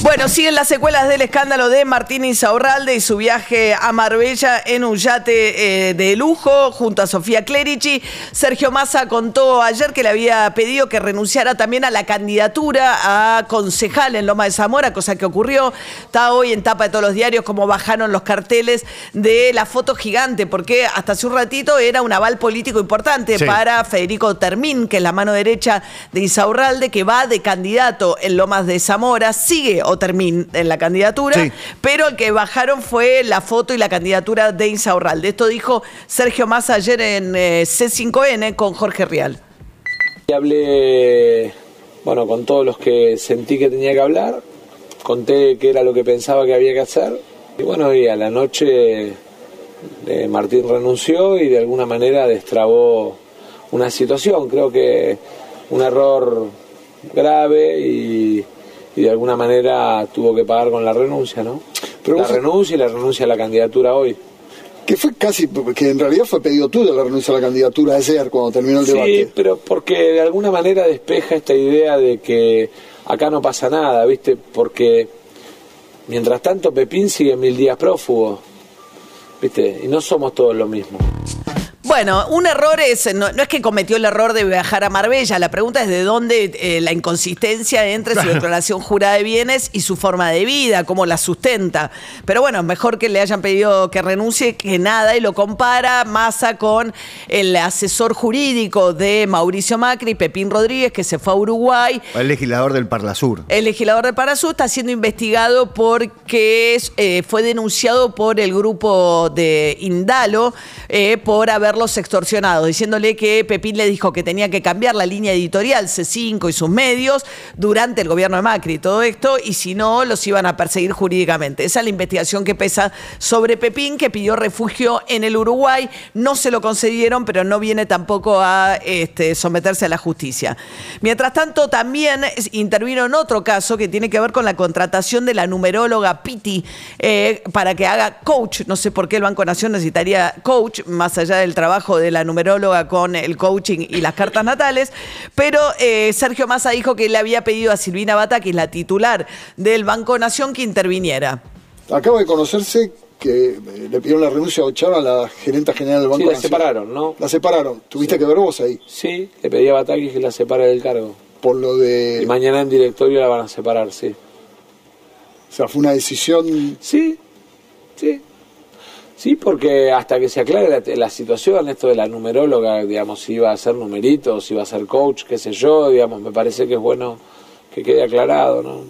Bueno, siguen las secuelas del escándalo de Martín Insaurralde y su viaje a Marbella en un yate eh, de lujo junto a Sofía Clerici. Sergio Massa contó ayer que le había pedido que renunciara también a la candidatura a concejal en Loma de Zamora, cosa que ocurrió. Está hoy en tapa de todos los diarios como bajaron los carteles de la foto gigante, porque hasta hace un ratito era un aval político importante Sí. para Federico Termín, que es la mano derecha de Insaurralde, que va de candidato en Lomas de Zamora, sigue o Termín en la candidatura, Sí. pero el que bajaron fue la foto y la candidatura de Insaurralde. Esto dijo Sergio Massa ayer en eh, C5N con Jorge Rial. Y hablé, bueno, con todos los que sentí que tenía que hablar, conté qué era lo que pensaba que había que hacer. Y bueno, y a la noche eh, Martín renunció y de alguna manera destrabó una situación. Creo que un error grave y, y de alguna manera tuvo que pagar con la renuncia, ¿no? Pero la renuncia y la renuncia a la candidatura hoy. Que fue casi, que en realidad fue pedido tú de la renuncia a la candidatura ayer cuando terminó el Sí, debate. pero porque de alguna manera despeja esta idea de que acá no pasa nada, ¿viste? Porque mientras tanto Pepín sigue mil días prófugo, ¿viste? Y no somos todos lo mismo. Bueno, un error es, no, no es que cometió el error de viajar a Marbella, la pregunta es de dónde eh, la inconsistencia entre su declaración jurada de bienes y su forma de vida, cómo la sustenta. Pero bueno, mejor que le hayan pedido que renuncie que nada y lo compara Massa con el asesor jurídico de Mauricio Macri, Pepín Rodríguez, que se fue a Uruguay. El legislador del Parlasur. El legislador de Parasú está siendo investigado porque eh, fue denunciado por el grupo de Indalo eh, por haberlos extorsionado, diciéndole que Pepín le dijo que tenía que cambiar la línea editorial C5 y sus medios durante el gobierno de Macri y todo esto, y si no, los iban a perseguir jurídicamente. Esa es la investigación que pesa sobre Pepín, que pidió refugio en el Uruguay. No se lo concedieron, pero no viene tampoco a este, someterse a la justicia. Mientras tanto, también intervino en otro caso que tiene que ver con la contratación de la numeróloga Piti eh, para que haga coach. No sé por qué el Banco Nación necesitaría coach, más allá del trabajo de la numeróloga con el coaching y las cartas natales. Pero eh, Sergio Massa dijo que le había pedido a Silvina Bata, que es la titular del Banco Nación, que interviniera. Acaba de conocerse que eh, le pidieron la renuncia a Ochara, la gerenta general del Banco Sí, la Nación. separaron, ¿no? La separaron. Tuviste que ver vos ahí. Sí, le pedí a Batakis que la separe del cargo. Por lo Y de. mañana en directorio la van a separar, sí. O sea, fue una decisión. Sí, sí. Sí, porque hasta que se aclare la, la situación, esto de la numeróloga, digamos, si iba a ser numerito, si iba a ser coach, qué sé yo, digamos, me parece que es bueno que quede aclarado, ¿no?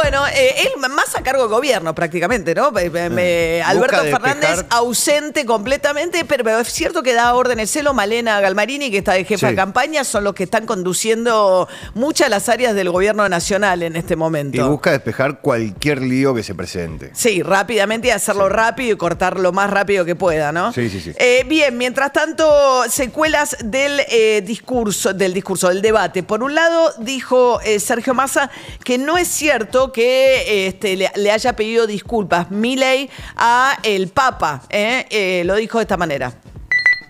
Bueno, eh, él más a cargo de gobierno prácticamente, ¿no? Me- me- me- Alberto despejar- Fernández ausente completamente, pero, es cierto que da órdenes Celo, Malena Galmarini, que está de jefa Sí. de campaña, son los que están conduciendo muchas de las áreas del gobierno nacional en este momento. Y busca despejar cualquier lío que se presente. Sí, rápidamente y hacerlo rápido y cortar lo más rápido que pueda, ¿no? Sí, sí, sí. Eh, bien, mientras tanto, secuelas del eh, discurso, del discurso, del debate. Por un lado, dijo eh, Sergio Massa que no es cierto que este, le, le haya pedido disculpas Milei a el Papa. ¿eh? Eh, lo dijo de esta manera.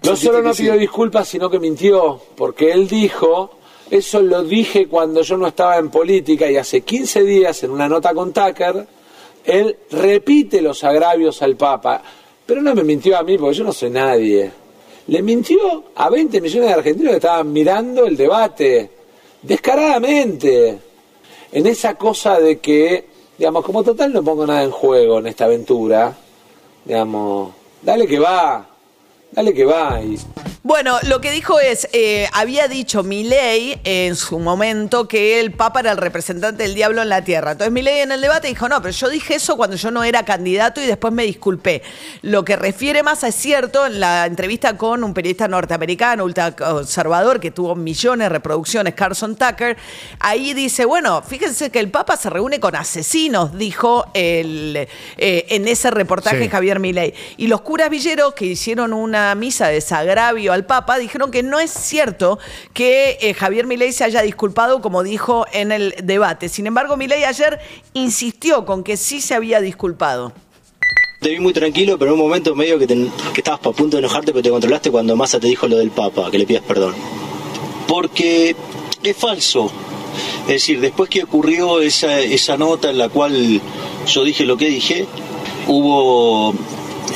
No solo no pidió disculpas, sino que mintió, porque él dijo, eso lo dije cuando yo no estaba en política y hace 15 días en una nota con Tucker, él repite los agravios al Papa, pero no me mintió a mí porque yo no soy nadie. Le mintió a 20 millones de argentinos que estaban mirando el debate, descaradamente, en esa cosa de que, digamos, como total no pongo nada en juego en esta aventura, digamos, dale que va, dale que va. Y, Bueno, lo que dijo es, eh, había dicho Milei en su momento que el Papa era el representante del diablo en la tierra. Entonces Milei en el debate dijo, no, pero yo dije eso cuando yo no era candidato y después me disculpé. Lo que refiere más a es cierto en la entrevista con un periodista norteamericano, ultraconservador, que tuvo millones de reproducciones, Carson Tucker, ahí dice, bueno, fíjense que el Papa se reúne con asesinos, dijo el, eh, en ese reportaje Sí. Javier Milei. Y los curas villeros que hicieron una misa de desagravio al Papa dijeron que no es cierto que eh, Javier Milei se haya disculpado como dijo en el debate. Sin embargo, Milei ayer insistió con que sí se había disculpado. Te vi muy tranquilo, pero en un momento medio que, que estabas a punto de enojarte, pero te controlaste cuando Massa te dijo lo del Papa, que le pidas perdón. Porque es falso. Es decir, después que ocurrió esa, esa nota en la cual yo dije lo que dije, hubo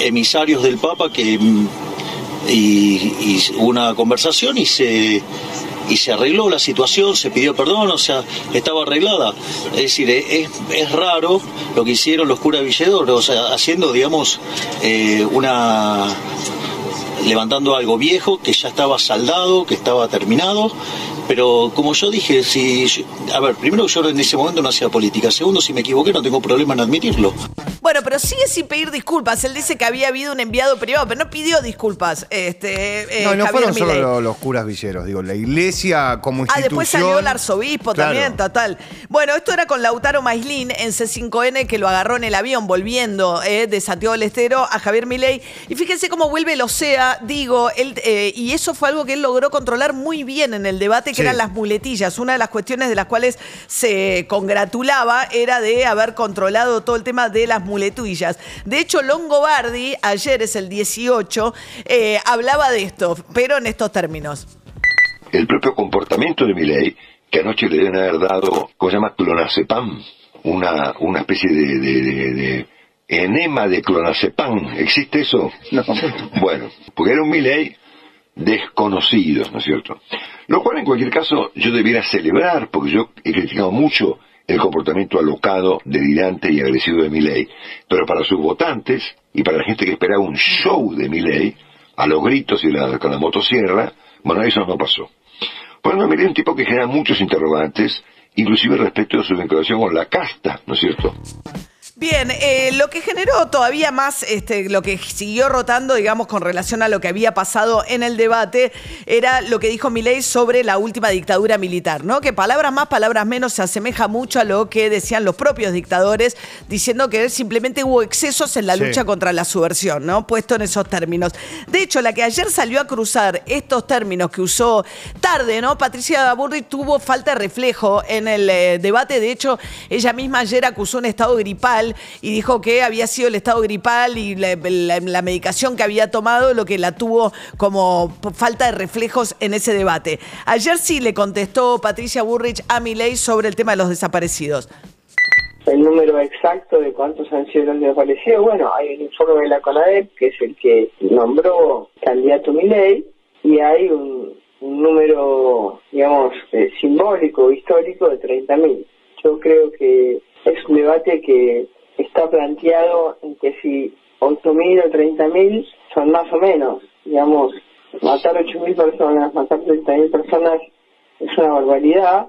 emisarios del Papa que mm, y, y una conversación y se y se arregló la situación, se pidió perdón, o sea, estaba arreglada. Es decir, es, es raro lo que hicieron los curas Villedor, haciendo, digamos, eh, una levantando algo viejo que ya estaba saldado, que estaba terminado, pero como yo dije, si yo- a ver, primero yo en ese momento no hacía política, segundo si me equivoqué no tengo problema en admitirlo. Bueno, pero sigue sin pedir disculpas. Él dice que había habido un enviado privado, pero no pidió disculpas. Este, eh, no, no Javier fueron solo los, los curas villeros, digo, la iglesia como Ah, institución. después salió el arzobispo Claro. también, total. Bueno, esto era con Lautaro Maislin en C5N que lo agarró en el avión volviendo eh, de Santiago del Estero a Javier Milei. Y fíjense cómo vuelve el OSEA, digo, él, eh, y eso fue algo que él logró controlar muy bien en el debate, que Sí. eran las muletillas. Una de las cuestiones de las cuales se congratulaba era de haber controlado todo el tema de las muletillas. De hecho, Longobardi, ayer es el 18, eh, hablaba de esto, pero en estos términos. el propio comportamiento de Milei, que anoche le deben haber dado, ¿cómo se llama? Clonazepam, una, una especie de, de- de- de enema de clonazepam. ¿Existe eso? No. Bueno, porque era un Milei desconocido, ¿no es cierto? Lo cual en cualquier caso yo debiera celebrar, porque yo he criticado mucho el comportamiento alocado, delirante y agresivo de Milei, pero para sus votantes y para la gente que esperaba un show de Milei, a los gritos y la- con la motosierra, bueno, eso no pasó. Por eso Milei es un tipo que genera muchos interrogantes, inclusive respecto de su vinculación con la casta, ¿no es cierto? Bien, eh, lo que generó todavía más, este, lo que siguió rotando, digamos, con relación a lo que había pasado en el debate, era lo que dijo Milei sobre la última dictadura militar, ¿no? Que palabras más, palabras menos, se asemeja mucho a lo que decían los propios dictadores, diciendo que simplemente hubo excesos en la Sí. lucha contra la subversión, ¿no? Puesto en esos términos. De hecho, la que ayer salió a cruzar estos términos que usó tarde, ¿no? Patricia Burri tuvo falta de reflejo en el eh, debate. De hecho, ella misma ayer acusó un estado gripal y dijo que había sido el estado gripal y la, medicación que había tomado lo que la tuvo como falta de reflejos en ese debate. Ayer sí le contestó Patricia Burrich a Milei sobre el tema de los desaparecidos. el número exacto de cuántos han sido los desaparecidos. Bueno, hay un informe de la CONADEP, que es el que nombró candidato Milei, y hay un, un número, digamos, eh, simbólico, histórico de 30.000. Yo creo que es un debate que está planteado en que si 8.000 o 30.000 son más o menos, digamos, matar 8.000 personas, matar 30.000 personas es una barbaridad,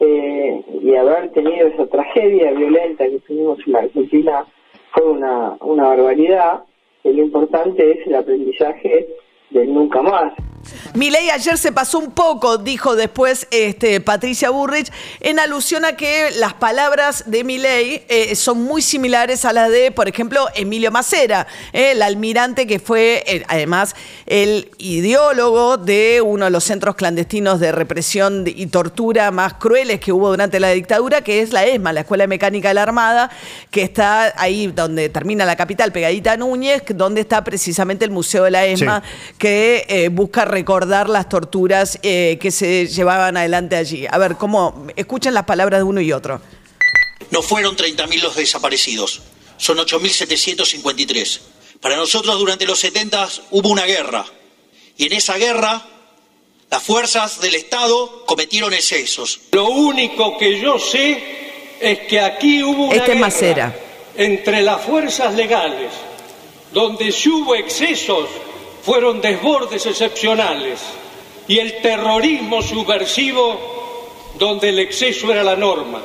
eh, y haber tenido esa tragedia violenta que tuvimos en la Argentina fue una, una barbaridad. Y lo importante es el aprendizaje del nunca más. Milei ayer se pasó un poco, dijo después este, Patricia Burrich, en alusión a que las palabras de Milei eh, son muy similares a las de, por ejemplo, Emilio Macera, eh, el almirante que fue eh, además el ideólogo de uno de los centros clandestinos de represión y tortura más crueles que hubo durante la dictadura, que es la ESMA, la Escuela de Mecánica de la Armada, que está ahí donde termina la capital, pegadita a Núñez, donde está precisamente el Museo de la ESMA, que eh, busca recordar las torturas eh, que se llevaban adelante allí. A ver, ¿cómo? Escuchen las palabras de uno y otro. No fueron 30.000 los desaparecidos, son 8.753. Para nosotros durante los 70 hubo una guerra y en esa guerra las fuerzas del Estado cometieron excesos. Lo único que yo sé es que aquí hubo una Este es guerra Macera. entre las fuerzas legales, donde si hubo excesos fueron desbordes excepcionales y el terrorismo subversivo donde el exceso era la norma.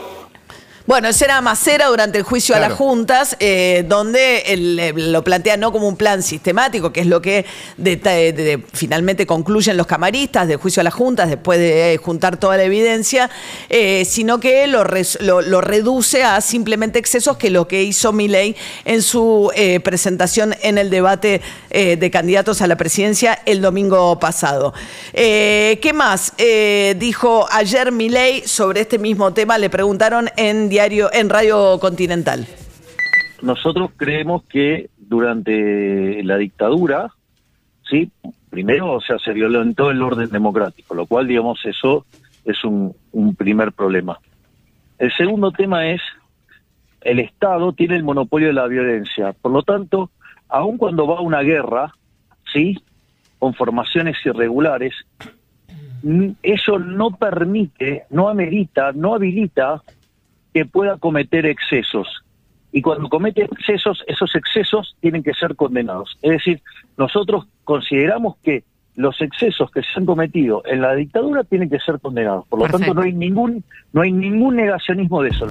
Bueno, ese era Macera durante el juicio a las juntas, eh, donde eh, lo plantea no como un plan sistemático, que es lo que de- de- de- finalmente concluyen los camaristas del juicio a las juntas después de eh, juntar toda la evidencia, eh, sino que lo, res- lo- lo reduce a simplemente excesos, que lo que hizo Milei en su eh, presentación en el debate eh, de candidatos a la presidencia el domingo pasado. Eh, ¿Qué más? Eh, dijo ayer Milei sobre este mismo tema, le preguntaron en diario, en Radio Continental. Nosotros creemos que durante la dictadura, sí, primero, o sea, se violentó el orden democrático, lo cual, digamos, eso es un, primer problema. El segundo tema es el Estado tiene el monopolio de la violencia, por lo tanto, aun cuando va a una guerra, sí, con formaciones irregulares, eso no permite, no amerita, no habilita que pueda cometer excesos. Y cuando comete excesos, esos excesos tienen que ser condenados. Es decir, nosotros consideramos que los excesos que se han cometido en la dictadura tienen que ser condenados. Por lo Perfecto. tanto, no hay ningún no hay ningún negacionismo de eso.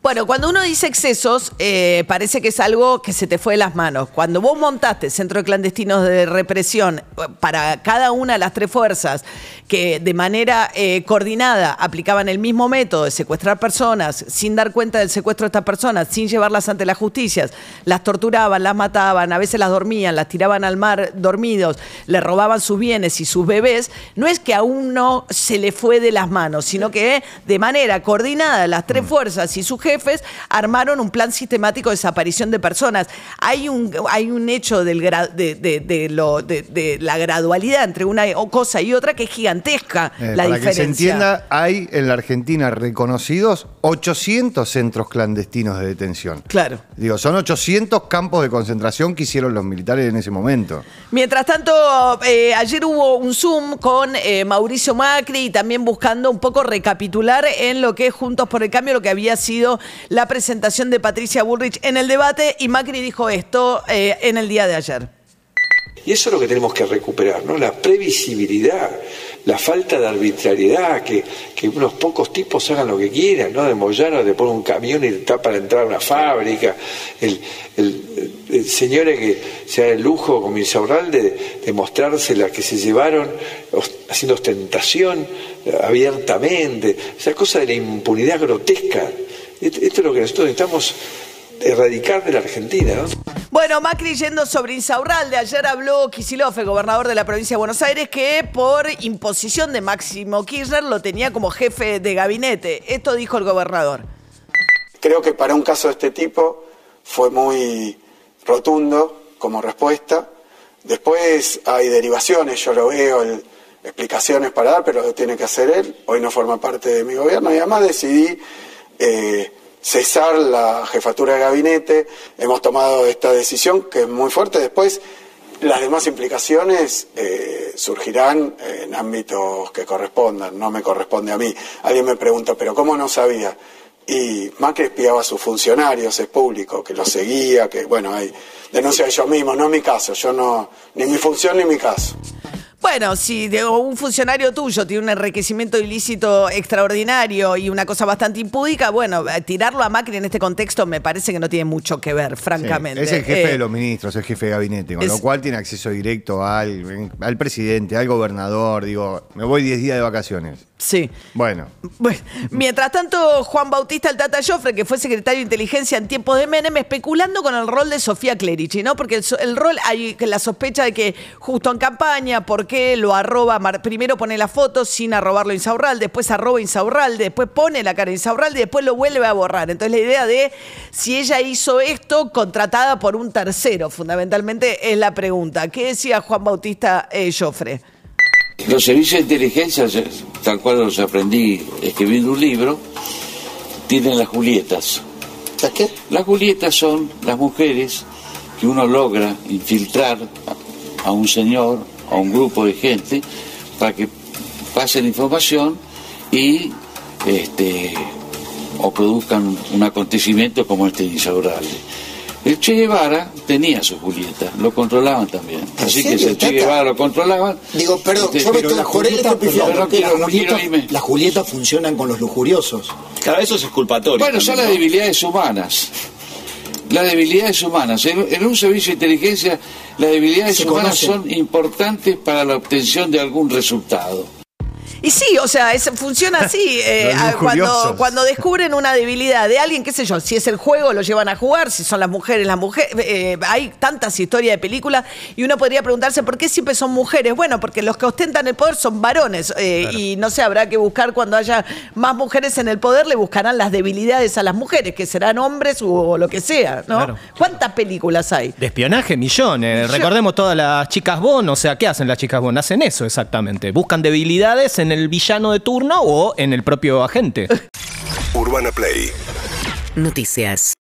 Bueno, cuando uno dice excesos, eh, parece que es algo que se te fue de las manos. Cuando vos montaste centros clandestinos de represión para cada una de las tres fuerzas que de manera eh, coordinada aplicaban el mismo método de secuestrar personas sin dar cuenta del secuestro de estas personas, sin llevarlas ante las justicias, las torturaban, las mataban, a veces las dormían, las tiraban al mar dormidos, le robaban sus bienes y sus bebés, no es que a uno se le fue de las manos, sino que de manera coordinada las tres fuerzas y sus jefes armaron un plan sistemático de desaparición de personas. Hay un, hay un hecho del gra- de, de- de lo, de, de la gradualidad entre una cosa y otra que es gigantesca Eh, la para diferencia. que se entienda, hay en la Argentina reconocidos 800 centros clandestinos de detención. Claro. Digo, son 800 campos de concentración que hicieron los militares en ese momento. Mientras tanto, eh, ayer hubo un Zoom con eh, Mauricio Macri y también buscando un poco recapitular en lo que es Juntos por el Cambio, lo que había sido la presentación de Patricia Bullrich en el debate y Macri dijo esto eh, en el día de ayer. Y eso es lo que tenemos que recuperar, ¿no? La previsibilidad, la falta de arbitrariedad, que, que unos pocos tipos hagan lo que quieran, ¿no? De Moyano te pone un camión y está para entrar a una fábrica, el, el señores que se da el lujo como Insaurralde de, de mostrarse la que se llevaron haciendo ostentación eh, abiertamente, esa cosa de la impunidad grotesca. Esto, es lo que nosotros necesitamos erradicar de la Argentina, ¿no? Bueno, Macri yendo sobre Insaurralde, ayer habló Kicillof, el gobernador de la provincia de Buenos Aires, que por imposición de Máximo Kirchner lo tenía como jefe de gabinete. Esto dijo el gobernador. Creo que para un caso de este tipo fue muy rotundo como respuesta. Después hay derivaciones, yo lo veo, explicaciones para dar, pero lo tiene que hacer él. Hoy no forma parte de mi gobierno y además decidí eh, cesar la jefatura de gabinete. Hemos tomado esta decisión que es muy fuerte. Después las demás implicaciones eh, surgirán en ámbitos que correspondan, no me corresponde a mí. Alguien me pregunta, pero ¿cómo no sabía? Y Macri espiaba a sus funcionarios, es público, que los seguía, que bueno, hay denuncia de ellos mismos, no mi caso, yo no, ni mi función ni mi caso. Bueno, si de- un funcionario tuyo tiene un enriquecimiento ilícito extraordinario y una cosa bastante impúdica, bueno, eh, tirarlo a Macri en este contexto me parece que no tiene mucho que ver, francamente. Es el jefe Eh, de los ministros, el jefe de gabinete, con es- lo cual tiene acceso directo al, al presidente, al gobernador. Digo, me voy 10 días de vacaciones. Sí. Bueno, Bueno, mientras tanto, Juan Bautista el Tata Joffre, que fue secretario de Inteligencia en tiempos de Menem, especulando con el rol de Sofía Clerici, ¿no? Porque el, el rol, hay que la sospecha de que justo en campaña, ¿por qué lo arroba? Mar- Primero pone la foto sin arrobarlo Insaurralde, después arroba Insaurralde, después pone la cara de Insaurralde y después lo vuelve a borrar. Entonces la idea de si ella hizo esto contratada por un tercero, fundamentalmente es la pregunta. ¿Qué decía Juan Bautista eh, Joffre? Los servicios de inteligencia, tal cual los aprendí escribiendo un libro, tienen las Julietas. ¿Las qué? Las Julietas son las mujeres que uno logra infiltrar a, a un señor, a un grupo de gente, para que pasen información y este, o produzcan un acontecimiento como este de Insaurralde. El Che Guevara tenía su Julieta, lo controlaban también. Así que si el Che? Guevara lo controlaban. Digo, perdón, este, yo me la Julieta- estoy pifiando. pero no quiero- las, Julietas funcionan con los lujuriosos. Cada vez eso es culpatorio. Bueno, son las también, ¿no? debilidades humanas. Las debilidades humanas. En, en un servicio de inteligencia, las debilidades Se humanas conocen. son importantes para la obtención de algún resultado. Y sí, o sea, es- funciona así. eh, cuando, cuando descubren una debilidad de alguien, qué sé yo, si es el juego, lo llevan a jugar, si son las mujeres, las mujeres. eh, hay tantas historias de películas y uno podría preguntarse por qué siempre son mujeres. Bueno, porque los que ostentan el poder son varones eh, y no sé, habrá que buscar cuando haya más mujeres en el poder, le buscarán las debilidades a las mujeres, que serán hombres o, lo que sea, ¿no? Claro. ¿Cuántas películas hay? De espionaje, millones. Recordemos todas las chicas Bond. O sea, ¿qué hacen las chicas Bond? Hacen eso exactamente. Buscan debilidades en el villano de turno o en el propio agente. Urbana Play Noticias.